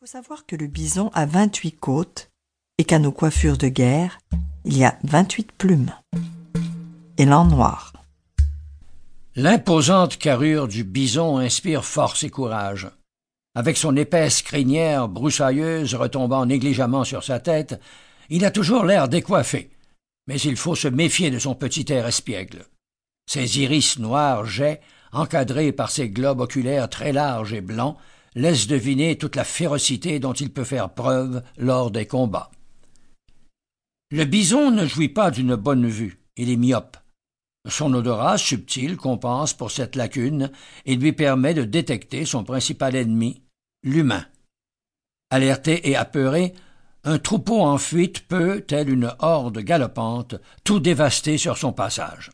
faut savoir que le bison a 28 côtes et qu'à nos coiffures de guerre, il y a 28 plumes. Élan noir. L'imposante carrure du bison inspire force et courage. Avec son épaisse crinière broussailleuse retombant négligemment sur sa tête, il a toujours l'air décoiffé, mais il faut se méfier de son petit air espiègle. Ses iris noirs jets, encadrés par ses globes oculaires très larges et blancs, laisse deviner toute la férocité dont il peut faire preuve lors des combats. Le bison ne jouit pas d'une bonne vue, il est myope. Son odorat subtil compense pour cette lacune et lui permet de détecter son principal ennemi, l'humain. Alerté et apeuré, un troupeau en fuite peut, telle une horde galopante, tout dévaster sur son passage.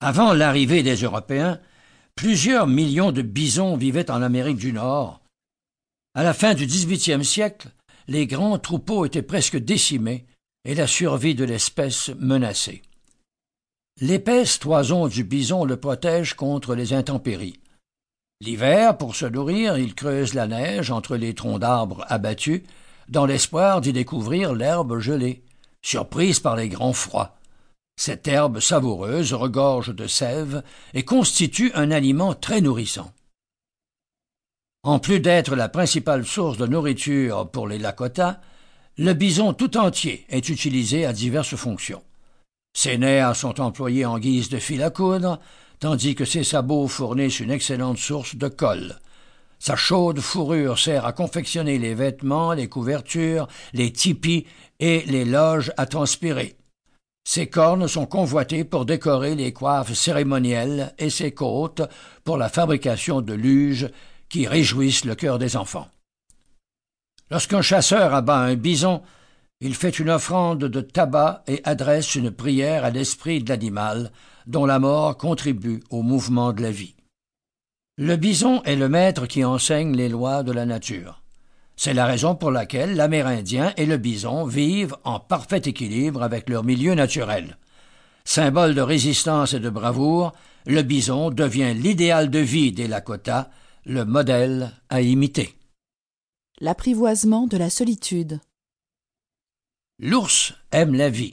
Avant l'arrivée des Européens, Plusieurs millions de bisons vivaient en Amérique du Nord. À la fin du XVIIIe siècle, les grands troupeaux étaient presque décimés et la survie de l'espèce menacée. L'épaisse toison du bison le protège contre les intempéries. L'hiver, pour se nourrir, il creuse la neige entre les troncs d'arbres abattus, dans l'espoir d'y découvrir l'herbe gelée, surprise par les grands froids. Cette herbe savoureuse regorge de sève et constitue un aliment très nourrissant. En plus d'être la principale source de nourriture pour les Lakota, le bison tout entier est utilisé à diverses fonctions. Ses nerfs sont employés en guise de fil à coudre, tandis que ses sabots fournissent une excellente source de colle. Sa chaude fourrure sert à confectionner les vêtements, les couvertures, les tipis et les loges à transpirer. Ses cornes sont convoitées pour décorer les coiffes cérémonielles et ses côtes pour la fabrication de luges qui réjouissent le cœur des enfants. Lorsqu'un chasseur abat un bison, il fait une offrande de tabac et adresse une prière à l'esprit de l'animal, dont la mort contribue au mouvement de la vie. Le bison est le maître qui enseigne les lois de la nature. C'est la raison pour laquelle l'Amérindien et le bison vivent en parfait équilibre avec leur milieu naturel. Symbole de résistance et de bravoure, le bison devient l'idéal de vie des Lakota, le modèle à imiter. L'apprivoisement de la solitude. L'ours aime la vie.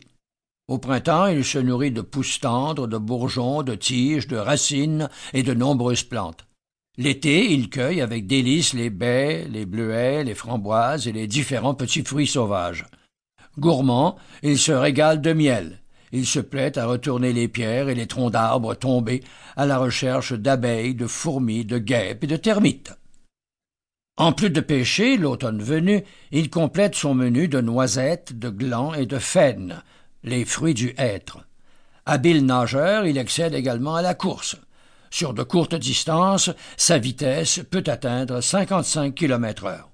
Au printemps, il se nourrit de pousses tendres, de bourgeons, de tiges, de racines et de nombreuses plantes. L'été, il cueille avec délice les baies, les bleuets, les framboises et les différents petits fruits sauvages. Gourmand, il se régale de miel. Il se plaît à retourner les pierres et les troncs d'arbres tombés à la recherche d'abeilles, de fourmis, de guêpes et de termites. En plus de pêcher, l'automne venu, il complète son menu de noisettes, de glands et de faines, les fruits du hêtre. Habile nageur, il excelle également à la course. Sur de courtes distances, sa vitesse peut atteindre 55 km heure.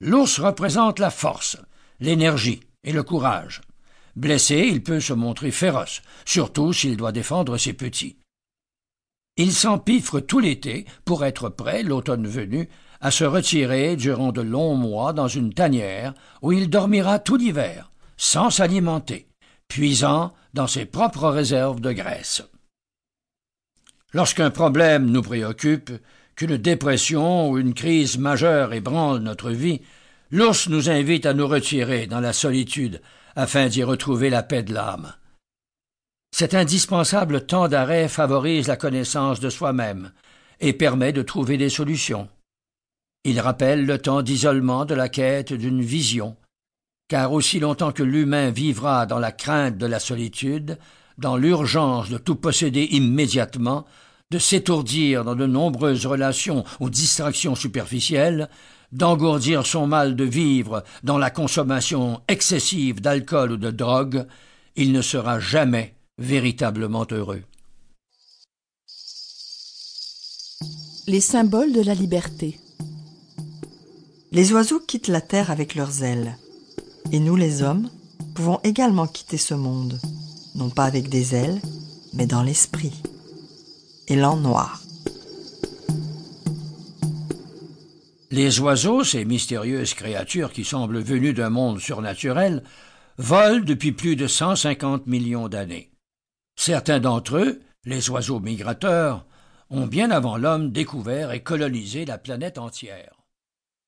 L'ours représente la force, l'énergie et le courage. Blessé, il peut se montrer féroce, surtout s'il doit défendre ses petits. Il s'empiffre tout l'été pour être prêt, l'automne venu, à se retirer durant de longs mois dans une tanière où il dormira tout l'hiver, sans s'alimenter, puisant dans ses propres réserves de graisse. Lorsqu'un problème nous préoccupe, qu'une dépression ou une crise majeure ébranle notre vie, l'ours nous invite à nous retirer dans la solitude afin d'y retrouver la paix de l'âme. Cet indispensable temps d'arrêt favorise la connaissance de soi-même et permet de trouver des solutions. Il rappelle le temps d'isolement de la quête d'une vision, car aussi longtemps que l'humain vivra dans la crainte de la solitude, dans l'urgence de tout posséder immédiatement, de s'étourdir dans de nombreuses relations ou distractions superficielles, d'engourdir son mal de vivre dans la consommation excessive d'alcool ou de drogue, il ne sera jamais véritablement heureux. Les symboles de la liberté. Les oiseaux quittent la terre avec leurs ailes, et nous les hommes pouvons également quitter ce monde non pas avec des ailes, mais dans l'esprit. Élan noir. Les oiseaux, ces mystérieuses créatures qui semblent venues d'un monde surnaturel, volent depuis plus de 150 millions d'années. Certains d'entre eux, les oiseaux migrateurs, ont bien avant l'homme découvert et colonisé la planète entière.